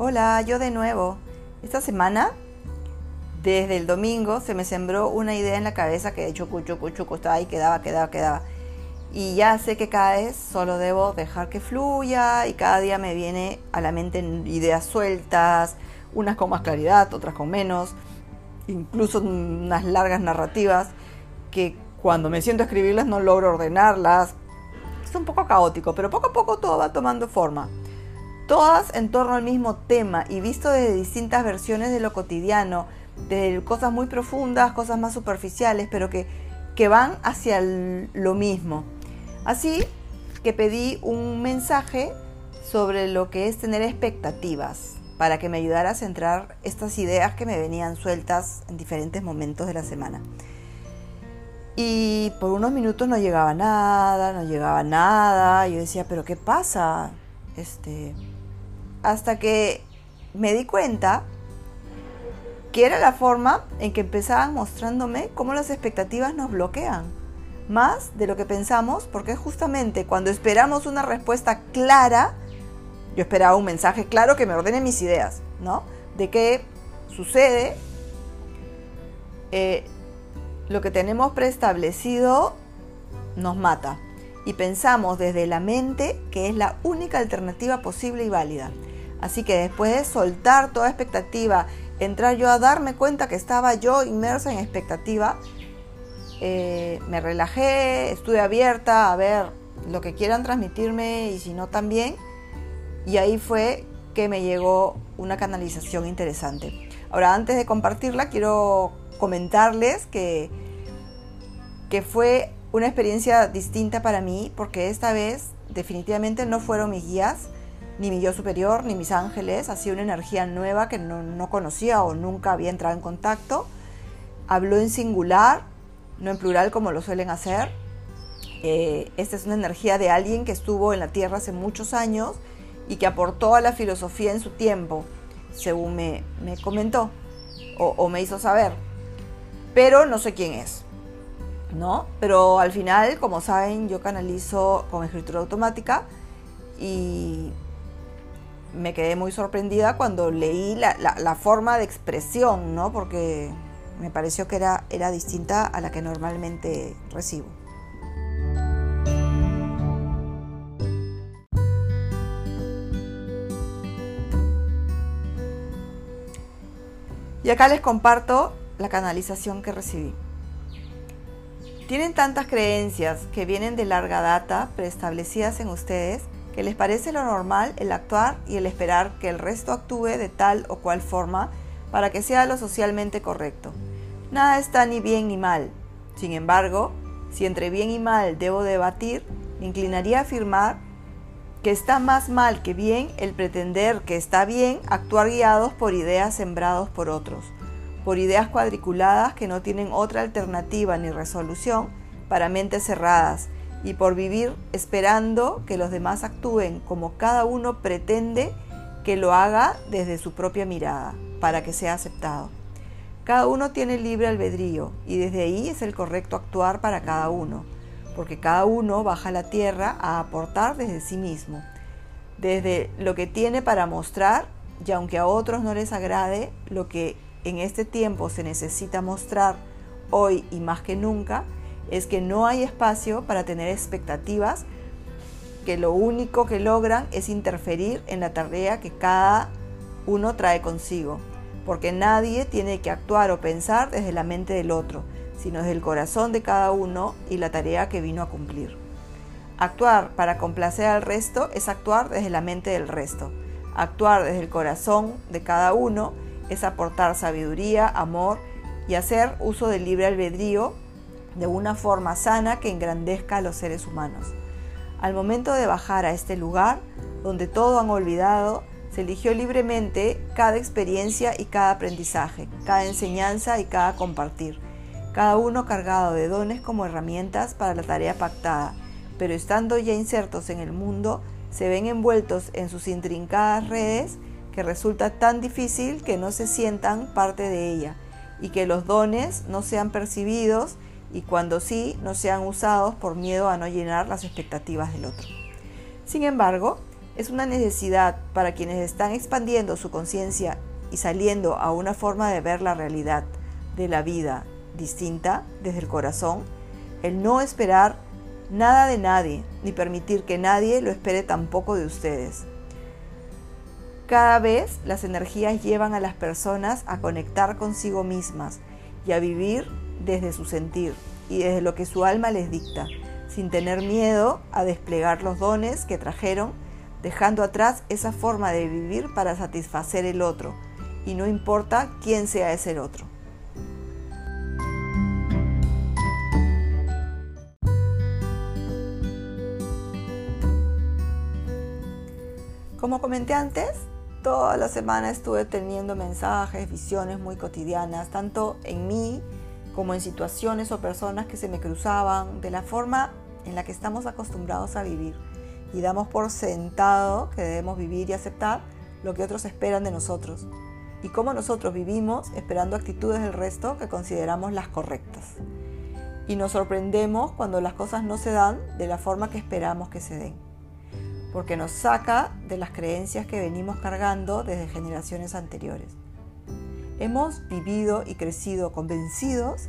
Hola, yo de nuevo. Esta semana, desde el domingo, se me sembró una idea en la cabeza que de chucu, chucu, chucu, estaba ahí, quedaba, quedaba, quedaba. Y ya sé que cada vez solo debo dejar que fluya y cada día me viene a la mente ideas sueltas, unas con más claridad, otras con menos, incluso unas largas narrativas que cuando me siento a escribirlas no logro ordenarlas. Es un poco caótico, pero poco a poco todo va tomando forma todas en torno al mismo tema y visto desde distintas versiones de lo cotidiano, de cosas muy profundas, cosas más superficiales, pero que, que van hacia lo mismo. Así que pedí un mensaje sobre lo que es tener expectativas para que me ayudara a centrar estas ideas que me venían sueltas en diferentes momentos de la semana. Y por unos minutos no llegaba nada, no llegaba nada. Yo decía, pero ¿qué pasa? Este, hasta que me di cuenta que era la forma en que empezaban mostrándome cómo las expectativas nos bloquean, más de lo que pensamos, porque justamente cuando esperamos una respuesta clara, yo esperaba un mensaje claro que me ordene mis ideas, ¿no? De qué sucede, eh, lo que tenemos preestablecido nos mata y pensamos desde la mente que es la única alternativa posible y válida. Así que después de soltar toda expectativa, entrar yo a darme cuenta que estaba yo inmersa en expectativa, eh, me relajé, estuve abierta a ver lo que quieran transmitirme y si no también. Y ahí fue que me llegó una canalización interesante. Ahora, antes de compartirla, quiero comentarles que, que fue una experiencia distinta para mí porque esta vez definitivamente no fueron mis guías, ni mi yo superior, ni mis ángeles, ha una energía nueva que no, conocía o nunca había entrado en contacto. Habló en singular, no en plural como lo suelen hacer. Eh, esta es una energía de alguien que estuvo en la Tierra hace muchos años y que aportó a la filosofía en su tiempo, según me, comentó o, o me hizo saber. Pero no sé quién es. ¿No? Pero al final, como saben, yo canalizo con escritura automática y me quedé muy sorprendida cuando leí la, forma de expresión, ¿no? Porque me pareció que era, era distinta a la que normalmente recibo. Y acá les comparto la canalización que recibí. Tienen tantas creencias que vienen de larga data preestablecidas en ustedes que les parece lo normal el actuar y el esperar que el resto actúe de tal o cual forma para que sea lo socialmente correcto. Nada está ni bien ni mal. Sin embargo, si entre bien y mal debo debatir, me inclinaría a afirmar que está más mal que bien el pretender que está bien actuar guiados por ideas sembrados por otros, por ideas cuadriculadas que no tienen otra alternativa ni resolución para mentes cerradas y por vivir esperando que los demás actúen como cada uno pretende que lo haga desde su propia mirada, para que sea aceptado. Cada uno tiene libre albedrío y desde ahí es el correcto actuar para cada uno, porque cada uno baja a la tierra a aportar desde sí mismo, desde lo que tiene para mostrar y aunque a otros no les agrade lo que en este tiempo se necesita mostrar hoy y más que nunca, es que no hay espacio para tener expectativas que lo único que logran es interferir en la tarea que cada uno trae consigo, porque nadie tiene que actuar o pensar desde la mente del otro, sino desde el corazón de cada uno y la tarea que vino a cumplir. Actuar para complacer al resto es actuar desde la mente del resto. Actuar desde el corazón de cada uno es aportar sabiduría, amor y hacer uso del libre albedrío de una forma sana que engrandezca a los seres humanos. Al momento de bajar a este lugar, donde todo han olvidado, se eligió libremente cada experiencia y cada aprendizaje, cada enseñanza y cada compartir, cada uno cargado de dones como herramientas para la tarea pactada, pero estando ya insertos en el mundo, se ven envueltos en sus intrincadas redes que resulta tan difícil que no se sientan parte de ella y que los dones no sean percibidos y cuando sí no sean usados por miedo a no llenar las expectativas del otro. Sin embargo, Es una necesidad para quienes están expandiendo su conciencia y saliendo a una forma de ver la realidad de la vida distinta desde el corazón, el no esperar nada de nadie, ni permitir que nadie lo espere tampoco de ustedes. Cada vez las energías llevan a las personas a conectar consigo mismas y a vivir desde su sentir y desde lo que su alma les dicta, sin tener miedo a desplegar los dones que trajeron, dejando atrás esa forma de vivir para satisfacer el otro, y no importa quién sea ese otro. Como comenté antes, toda la semana estuve teniendo mensajes, visiones muy cotidianas, tanto en mí como en situaciones o personas que se me cruzaban, de la forma en la que estamos acostumbrados a vivir. Y damos por sentado que debemos vivir y aceptar lo que otros esperan de nosotros. Y cómo nosotros vivimos esperando actitudes del resto que consideramos las correctas. Y nos sorprendemos cuando las cosas no se dan de la forma que esperamos que se den porque nos saca de las creencias que venimos cargando desde generaciones anteriores. Hemos vivido y crecido convencidos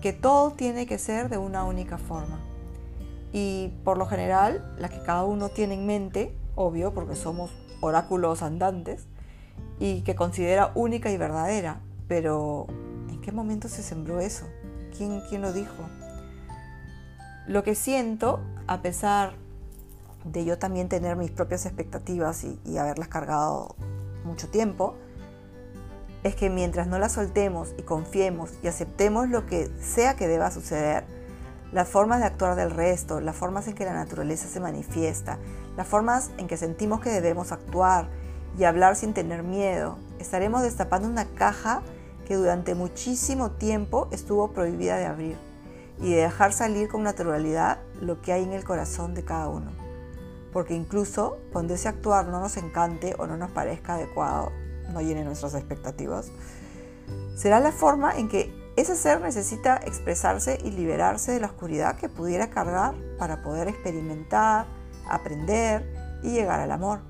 que todo tiene que ser de una única forma. Y por lo general, la que cada uno tiene en mente, obvio, porque somos oráculos andantes, y que considera única y verdadera. Pero, ¿en qué momento se sembró eso? ¿Quién, quién lo dijo? Lo que siento, a pesar de yo también tener mis propias expectativas y, haberlas cargado mucho tiempo, es que mientras no las soltemos y confiemos y aceptemos lo que sea que deba suceder, las formas de actuar del resto, las formas en que la naturaleza se manifiesta, las formas en que sentimos que debemos actuar y hablar sin tener miedo, estaremos destapando una caja que durante muchísimo tiempo estuvo prohibida de abrir y de dejar salir con naturalidad lo que hay en el corazón de cada uno porque incluso cuando ese actuar no nos encante o no nos parezca adecuado, no llene nuestras expectativas, será la forma en que ese ser necesita expresarse y liberarse de la oscuridad que pudiera cargar para poder experimentar, aprender y llegar al amor.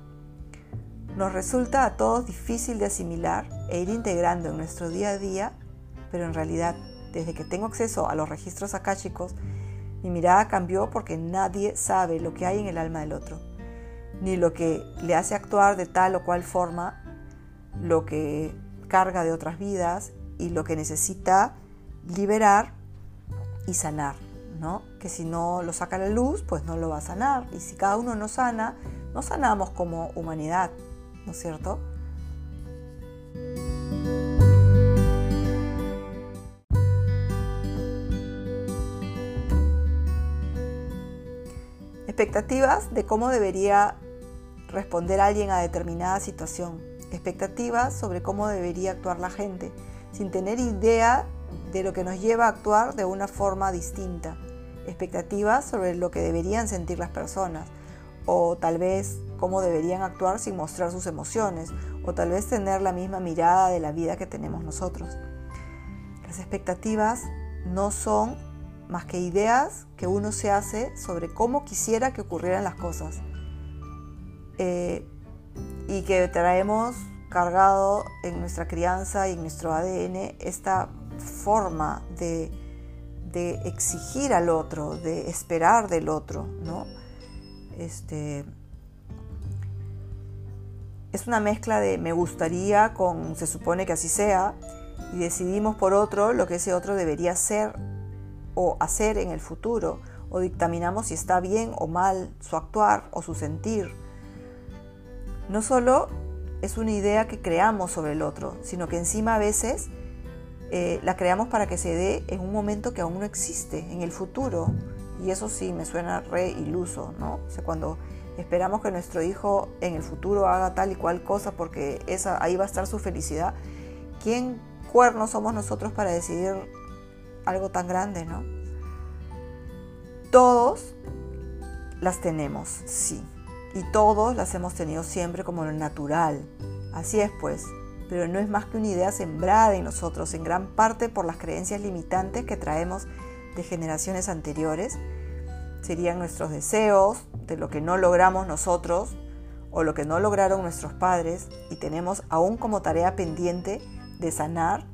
Nos resulta a todos difícil de asimilar e ir integrando en nuestro día a día, pero en realidad, desde que tengo acceso a los registros akáshicos, mi mirada cambió porque nadie sabe lo que hay en el alma del otro, ni lo que le hace actuar de tal o cual forma, lo que carga de otras vidas y lo que necesita liberar y sanar, ¿no? Que si no lo saca a la luz, pues no lo va a sanar. Y si cada uno no sana, no sanamos como humanidad, ¿no es cierto? Expectativas de cómo debería responder alguien a determinada situación. Expectativas sobre cómo debería actuar la gente, sin tener idea de lo que nos lleva a actuar de una forma distinta. Expectativas sobre lo que deberían sentir las personas, o tal vez cómo deberían actuar sin mostrar sus emociones, o tal vez tener la misma mirada de la vida que tenemos nosotros. Las expectativas no son más que ideas que uno se hace sobre cómo quisiera que ocurrieran las cosas. Eh, y que traemos cargado en nuestra crianza y en nuestro ADN esta forma de, de exigir al otro, de esperar del otro, ¿no? Este, es una mezcla de me gustaría con se supone que así sea y decidimos por otro lo que ese otro debería ser o hacer en el futuro, o dictaminamos si está bien o mal su actuar o su sentir. No solo es una idea que creamos sobre el otro, sino que encima a veces eh, la creamos para que se dé en un momento que aún no existe, en el futuro. Y eso sí me suena re iluso, ¿no? O sea, cuando esperamos que nuestro hijo en el futuro haga tal y cual cosa porque esa, ahí va a estar su felicidad, ¿quién cuernos somos nosotros para decidir algo tan grande, ¿no? Todos las tenemos, sí. Y todos las hemos tenido siempre como lo natural. Así es, pues. Pero no es más que una idea sembrada en nosotros, en gran parte por las creencias limitantes que traemos de generaciones anteriores. Serían nuestros deseos, de lo que no logramos nosotros, o lo que no lograron nuestros padres y tenemos aún como tarea pendiente de sanar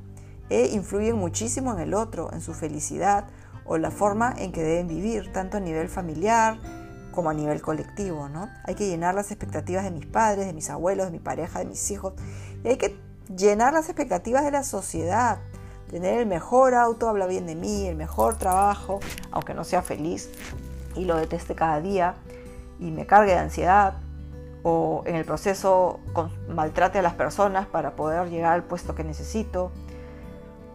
e influyen muchísimo en el otro, en su felicidad o la forma en que deben vivir, tanto a nivel familiar como a nivel colectivo. ¿no? Hay que llenar las expectativas de mis padres, de mis abuelos, de mi pareja, de mis hijos y hay que llenar las expectativas de la sociedad. Tener el mejor auto habla bien de mí, el mejor trabajo, aunque no sea feliz y lo deteste cada día y me cargue de ansiedad o en el proceso maltrate a las personas para poder llegar al puesto que necesito.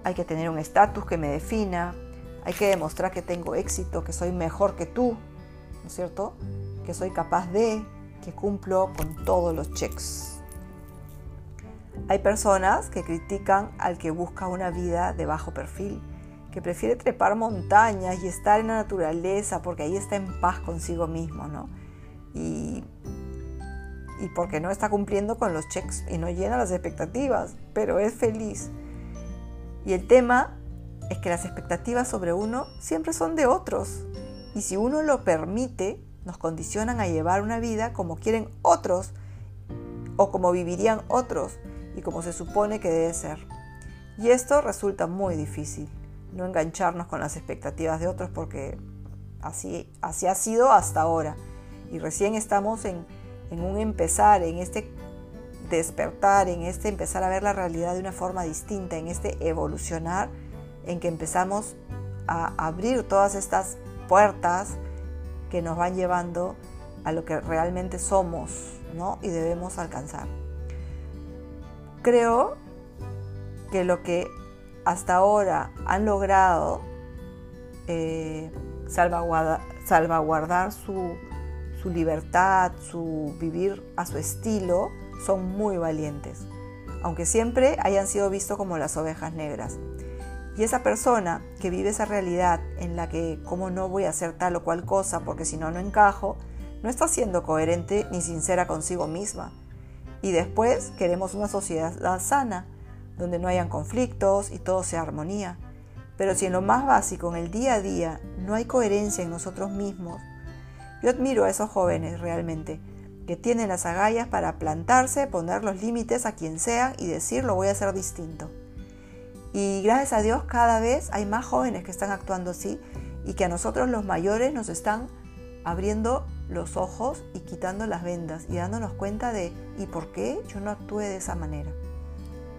Hay que tener un estatus que me defina, hay que demostrar que tengo éxito, que soy mejor que tú, ¿no es cierto? Que soy capaz de, que cumplo con todos los checks. Hay personas que critican al que busca una vida de bajo perfil, que prefiere trepar montañas y estar en la naturaleza porque ahí está en paz consigo mismo, ¿no? Y, y porque no está cumpliendo con los checks y no llena las expectativas, pero es feliz. Y el tema es que las expectativas sobre uno siempre son de otros. Y si uno lo permite, nos condicionan a llevar una vida como quieren otros o como vivirían otros y como se supone que debe ser. Y esto resulta muy difícil, no engancharnos con las expectativas de otros porque así, así ha sido hasta ahora. Y recién estamos en, en un empezar, en este despertar, en este empezar a ver la realidad de una forma distinta, en este evolucionar, en que empezamos a abrir todas estas puertas que nos van llevando a lo que realmente somos ¿no? y debemos alcanzar creo que lo que hasta ahora han logrado eh, salvaguardar, su, su libertad, su vivir a su estilo, son muy valientes, aunque siempre hayan sido vistos como las ovejas negras. Y esa persona que vive esa realidad en la que cómo no voy a hacer tal o cual cosa porque si no no encajo, no está siendo coherente ni sincera consigo misma y después queremos una sociedad sana, donde no hayan conflictos y todo sea armonía. Pero si en lo más básico, en el día a día, no hay coherencia en nosotros mismos, yo admiro a esos jóvenes realmente, que tienen las agallas para plantarse, poner los límites a quien sea y decir lo voy a hacer distinto. Y gracias a Dios cada vez hay más jóvenes que están actuando así y que a nosotros los mayores nos están abriendo los ojos y quitando las vendas y dándonos cuenta de ¿y por qué yo no actúe de esa manera?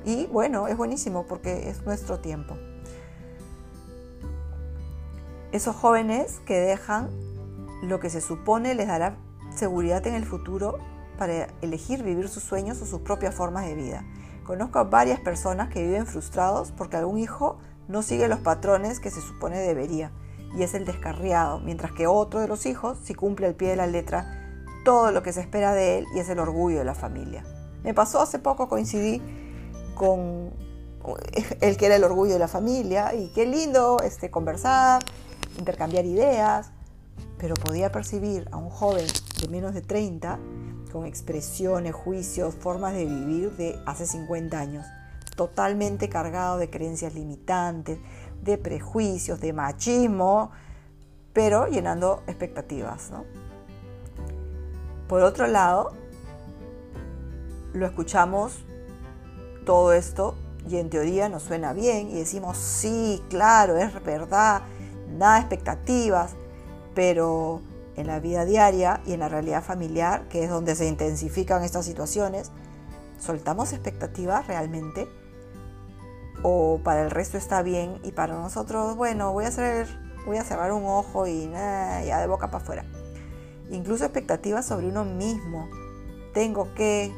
Y bueno, es buenísimo porque es nuestro tiempo. Esos jóvenes que dejan lo que se supone les dará seguridad en el futuro para elegir vivir sus sueños o sus propias formas de vida. Conozco a varias personas que viven frustrados porque algún hijo no sigue los patrones que se supone debería y es el descarriado, mientras que otro de los hijos si cumple al pie de la letra todo lo que se espera de él y es el orgullo de la familia. Me pasó hace poco, coincidí con el que era el orgullo de la familia y qué lindo este, conversar, intercambiar ideas, pero podía percibir a un joven de menos de 30 con expresiones, juicios, formas de vivir de hace 50 años, totalmente cargado de creencias limitantes, de prejuicios, de machismo, pero llenando expectativas. Por otro lado, lo escuchamos todo esto y en teoría nos suena bien y decimos, sí, claro, es verdad, nada expectativas, pero en la vida diaria y en la realidad familiar, que es donde se intensifican estas situaciones, ¿soltamos expectativas realmente? o para el resto está bien y para nosotros, bueno, voy a hacer, voy a cerrar un ojo y ya de boca para afuera. Incluso expectativas sobre uno mismo. Tengo que,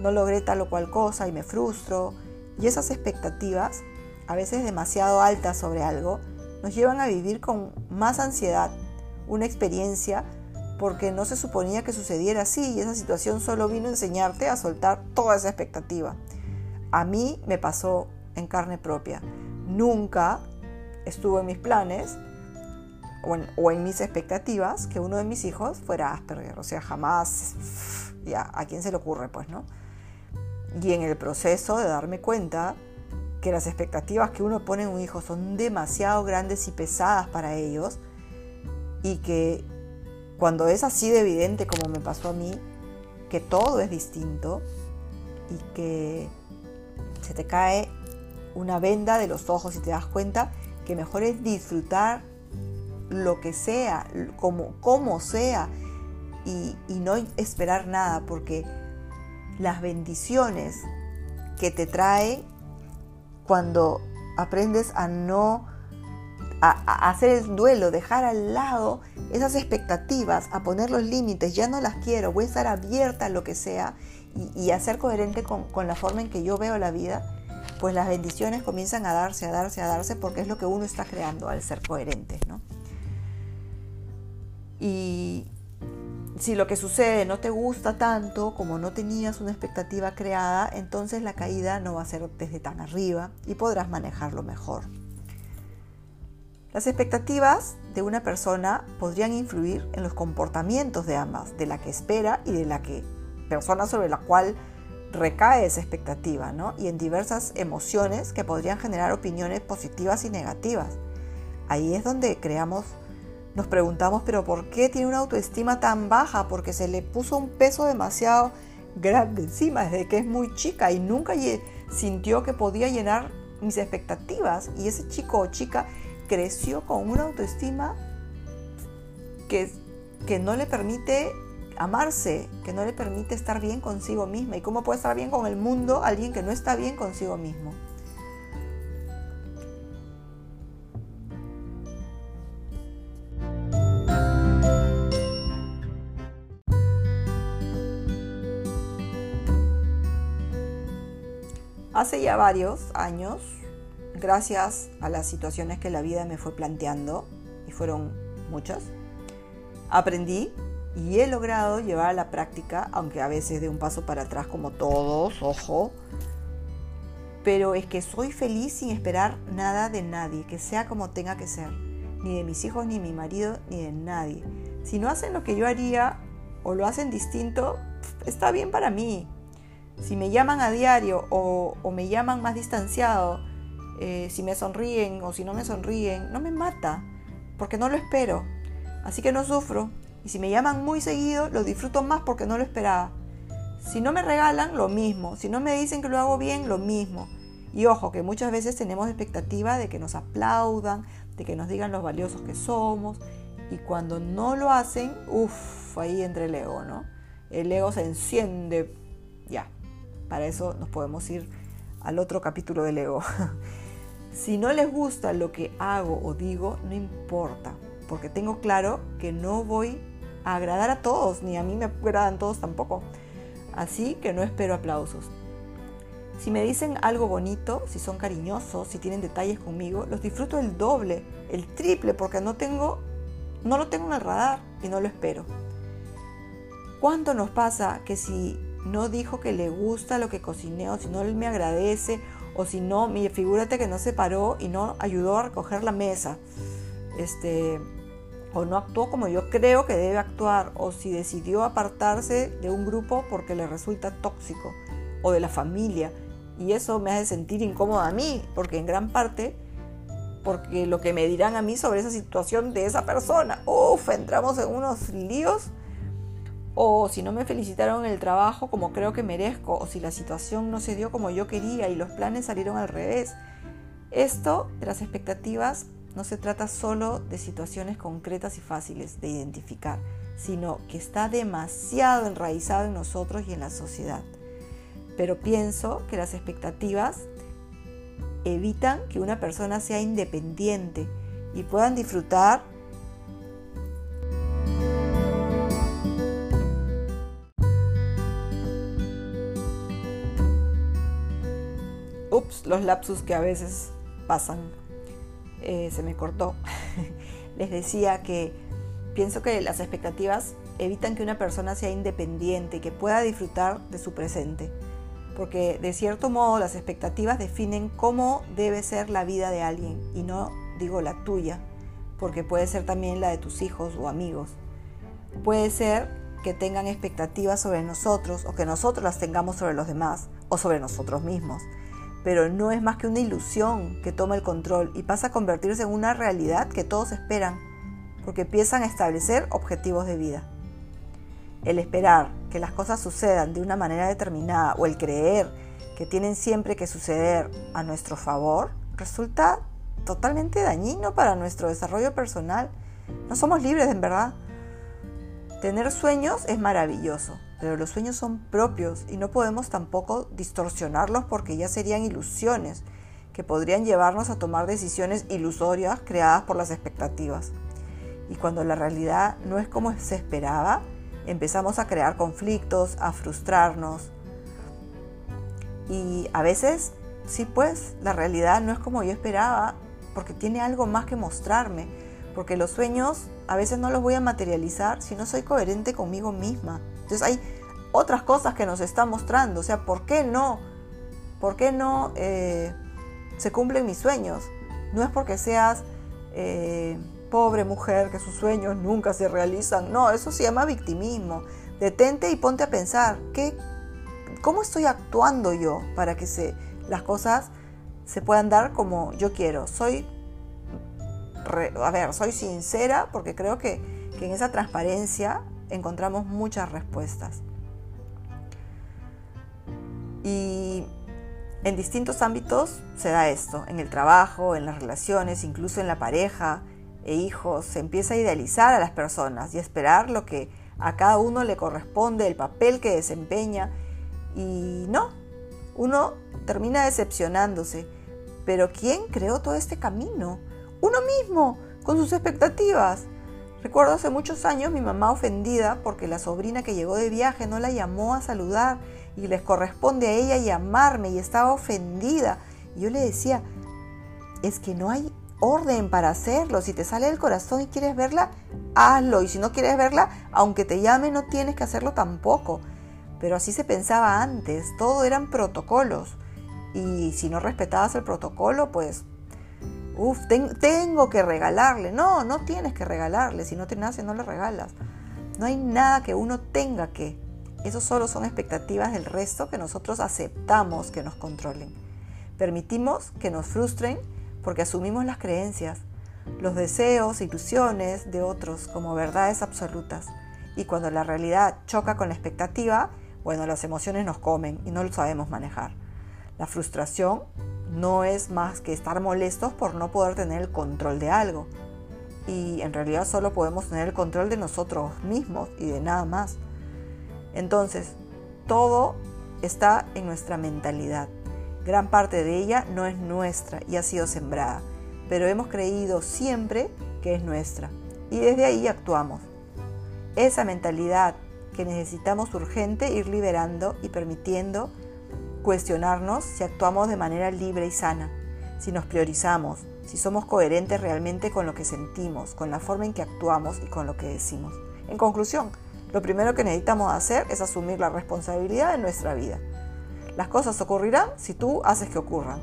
no logré tal o cual cosa y me frustro. Y esas expectativas, a veces demasiado altas sobre algo, nos llevan a vivir con más ansiedad una experiencia porque no se suponía que sucediera así y esa situación solo vino a enseñarte a soltar toda esa expectativa. A mí me pasó en carne propia. Nunca estuvo en mis planes o en, mis expectativas que uno de mis hijos fuera Asperger. O sea, jamás, ya, ¿a quién se le ocurre? Pues, ¿no? Y en el proceso de darme cuenta que las expectativas que uno pone en un hijo son demasiado grandes y pesadas para ellos y que cuando es así de evidente como me pasó a mí, que todo es distinto y que se te cae una venda de los ojos y te das cuenta que mejor es disfrutar lo que sea, como, como sea, y, y no esperar nada, porque las bendiciones que te trae cuando aprendes a no a, hacer el duelo, dejar al lado esas expectativas, a poner los límites, ya no las quiero, voy a estar abierta a lo que sea y, a ser coherente con, con, la forma en que yo veo la vida, pues las bendiciones comienzan a darse, a darse, a darse, porque es lo que uno está creando al ser coherente. ¿no? Y si lo que sucede no te gusta tanto, como no tenías una expectativa creada, entonces la caída no va a ser desde tan arriba y podrás manejarlo mejor. Las expectativas de una persona podrían influir en los comportamientos de ambas, de la que espera y de la que persona sobre la cual recae esa expectativa, ¿no? Y en diversas emociones que podrían generar opiniones positivas y negativas. Ahí es donde creamos, nos preguntamos, pero ¿por qué tiene una autoestima tan baja? Porque se le puso un peso demasiado grande encima desde que es muy chica y nunca sintió que podía llenar mis expectativas. Y ese chico o chica creció con una autoestima que, que no le permite amarse, que no le permite estar bien consigo misma. ¿Y cómo puede estar bien con el mundo alguien que no está bien consigo mismo? Hace ya varios años gracias a las situaciones que la vida me fue planteando, y fueron muchas, aprendí y he logrado llevar a la práctica, aunque a veces de un paso para atrás como todos, ojo, pero es que soy feliz sin esperar nada de nadie, que sea como tenga que ser, ni de mis hijos, ni de mi marido, ni de nadie. Si no hacen lo que yo haría o lo hacen distinto, está bien para mí. Si me llaman a diario o, o me llaman más distanciado, eh, si me sonríen o si no me sonríen, no me mata, porque no lo espero. Así que no sufro. Y si me llaman muy seguido, lo disfruto más porque no lo esperaba. Si no me regalan, lo mismo. Si no me dicen que lo hago bien, lo mismo. Y ojo, que muchas veces tenemos expectativa de que nos aplaudan, de que nos digan los valiosos que somos. Y cuando no lo hacen, uff, ahí entra el ego, ¿no? El ego se enciende. Ya, para eso nos podemos ir al otro capítulo del ego. Si no les gusta lo que hago o digo, no importa, porque tengo claro que no voy a agradar a todos, ni a mí me agradan todos tampoco. Así que no espero aplausos. Si me dicen algo bonito, si son cariñosos, si tienen detalles conmigo, los disfruto el doble, el triple, porque no tengo, no lo tengo en el radar y no lo espero. ¿Cuánto nos pasa que si no dijo que le gusta lo que cociné o si no me agradece o si no, figúrate que no se paró y no ayudó a recoger la mesa, este, o no actuó como yo creo que debe actuar, o si decidió apartarse de un grupo porque le resulta tóxico, o de la familia, y eso me hace sentir incómoda a mí, porque en gran parte, porque lo que me dirán a mí sobre esa situación de esa persona, uff, entramos en unos líos o si no me felicitaron en el trabajo como creo que merezco, o si la situación no se dio como yo quería y los planes salieron al revés. Esto de las expectativas no se trata solo de situaciones concretas y fáciles de identificar, sino que está demasiado enraizado en nosotros y en la sociedad. Pero pienso que las expectativas evitan que una persona sea independiente y puedan disfrutar los lapsus que a veces pasan. Eh, se me cortó. Les decía que pienso que las expectativas evitan que una persona sea independiente y que pueda disfrutar de su presente. Porque de cierto modo las expectativas definen cómo debe ser la vida de alguien y no digo la tuya, porque puede ser también la de tus hijos o amigos. Puede ser que tengan expectativas sobre nosotros o que nosotros las tengamos sobre los demás o sobre nosotros mismos pero no es más que una ilusión que toma el control y pasa a convertirse en una realidad que todos esperan, porque empiezan a establecer objetivos de vida. El esperar que las cosas sucedan de una manera determinada o el creer que tienen siempre que suceder a nuestro favor resulta totalmente dañino para nuestro desarrollo personal. No somos libres en verdad. Tener sueños es maravilloso, pero los sueños son propios y no podemos tampoco distorsionarlos porque ya serían ilusiones que podrían llevarnos a tomar decisiones ilusorias creadas por las expectativas. Y cuando la realidad no es como se esperaba, empezamos a crear conflictos, a frustrarnos. Y a veces, sí pues, la realidad no es como yo esperaba, porque tiene algo más que mostrarme, porque los sueños a veces no los voy a materializar si no soy coherente conmigo misma. Entonces hay otras cosas que nos está mostrando, o sea, ¿por qué no? ¿Por qué no eh, se cumplen mis sueños? No es porque seas eh, pobre mujer, que sus sueños nunca se realizan, no, eso se llama victimismo. Detente y ponte a pensar, ¿qué, ¿cómo estoy actuando yo para que se, las cosas se puedan dar como yo quiero? Soy a ver, soy sincera porque creo que, que en esa transparencia encontramos muchas respuestas. Y en distintos ámbitos se da esto, en el trabajo, en las relaciones, incluso en la pareja e hijos, se empieza a idealizar a las personas y a esperar lo que a cada uno le corresponde, el papel que desempeña. Y no, uno termina decepcionándose. Pero ¿quién creó todo este camino? uno mismo, con sus expectativas. Recuerdo hace muchos años mi mamá ofendida porque la sobrina que llegó de viaje no la llamó a saludar y les corresponde a ella llamarme y estaba ofendida. Yo le decía, es que no hay orden para hacerlo. Si te sale del corazón y quieres verla, hazlo. Y si no quieres verla, aunque te llame, no tienes que hacerlo tampoco. Pero así se pensaba antes, todo eran protocolos. Y si no respetabas el protocolo, pues Uf, tengo que regalarle. No, no tienes que regalarle. Si no te nace, no le regalas. No hay nada que uno tenga que. Eso solo son expectativas del resto que nosotros aceptamos que nos controlen. Permitimos que nos frustren porque asumimos las creencias, los deseos, ilusiones de otros como verdades absolutas. Y cuando la realidad choca con la expectativa, bueno, las emociones nos comen y no lo sabemos manejar. La frustración no es más que estar molestos por no poder tener el control de algo. Y en realidad solo podemos tener el control de nosotros mismos y de nada más. Entonces, todo está en nuestra mentalidad. Gran parte de ella no es nuestra y ha sido sembrada, pero hemos creído siempre que es nuestra. Y desde ahí actuamos. Esa mentalidad que necesitamos urgente ir liberando y permitiendo cuestionarnos si actuamos de manera libre y sana, si nos priorizamos, si somos coherentes realmente con lo que sentimos, con la forma en que actuamos y con lo que decimos. En conclusión, lo primero que necesitamos hacer es asumir la responsabilidad de nuestra vida. Las cosas ocurrirán si tú haces que ocurran.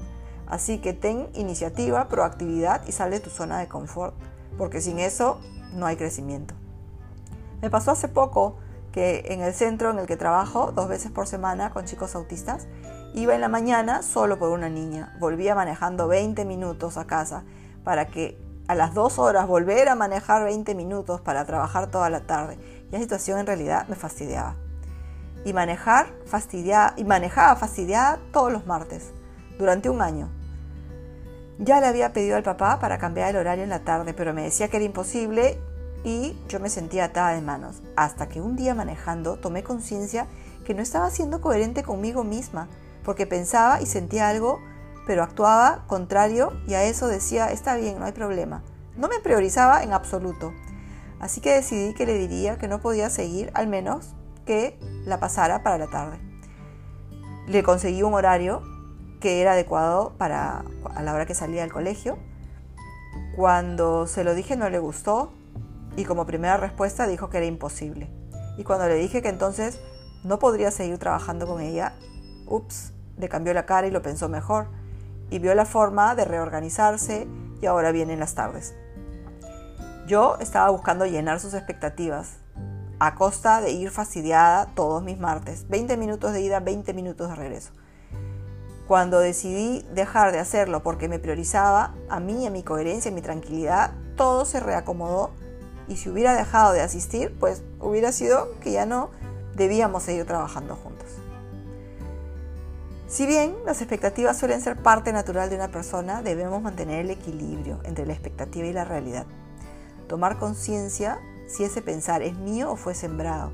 Así que ten iniciativa, proactividad y sal de tu zona de confort, porque sin eso no hay crecimiento. Me pasó hace poco que en el centro en el que trabajo dos veces por semana con chicos autistas, iba en la mañana solo por una niña, volvía manejando 20 minutos a casa para que a las dos horas volver a manejar 20 minutos para trabajar toda la tarde. Y la situación en realidad me fastidiaba. Y manejar fastidiaba, y manejaba fastidiada todos los martes, durante un año. Ya le había pedido al papá para cambiar el horario en la tarde, pero me decía que era imposible y yo me sentía atada de manos, hasta que un día manejando tomé conciencia que no estaba siendo coherente conmigo misma, porque pensaba y sentía algo, pero actuaba contrario y a eso decía, está bien, no hay problema. No me priorizaba en absoluto. Así que decidí que le diría que no podía seguir, al menos que la pasara para la tarde. Le conseguí un horario que era adecuado para a la hora que salía del colegio. Cuando se lo dije no le gustó, y como primera respuesta dijo que era imposible. Y cuando le dije que entonces no podría seguir trabajando con ella, ups, le cambió la cara y lo pensó mejor y vio la forma de reorganizarse y ahora vienen las tardes. Yo estaba buscando llenar sus expectativas a costa de ir fastidiada todos mis martes, 20 minutos de ida, 20 minutos de regreso. Cuando decidí dejar de hacerlo porque me priorizaba a mí, a mi coherencia, a mi tranquilidad, todo se reacomodó y si hubiera dejado de asistir, pues hubiera sido que ya no debíamos seguir trabajando juntos. Si bien las expectativas suelen ser parte natural de una persona, debemos mantener el equilibrio entre la expectativa y la realidad. Tomar conciencia si ese pensar es mío o fue sembrado.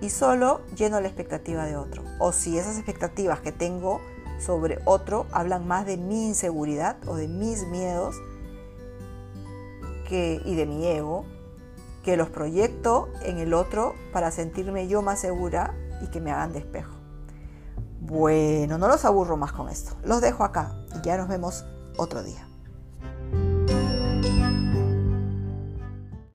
Y solo lleno la expectativa de otro. O si esas expectativas que tengo sobre otro hablan más de mi inseguridad o de mis miedos y de mi ego, que los proyecto en el otro para sentirme yo más segura y que me hagan despejo. Bueno, no los aburro más con esto. Los dejo acá y ya nos vemos otro día.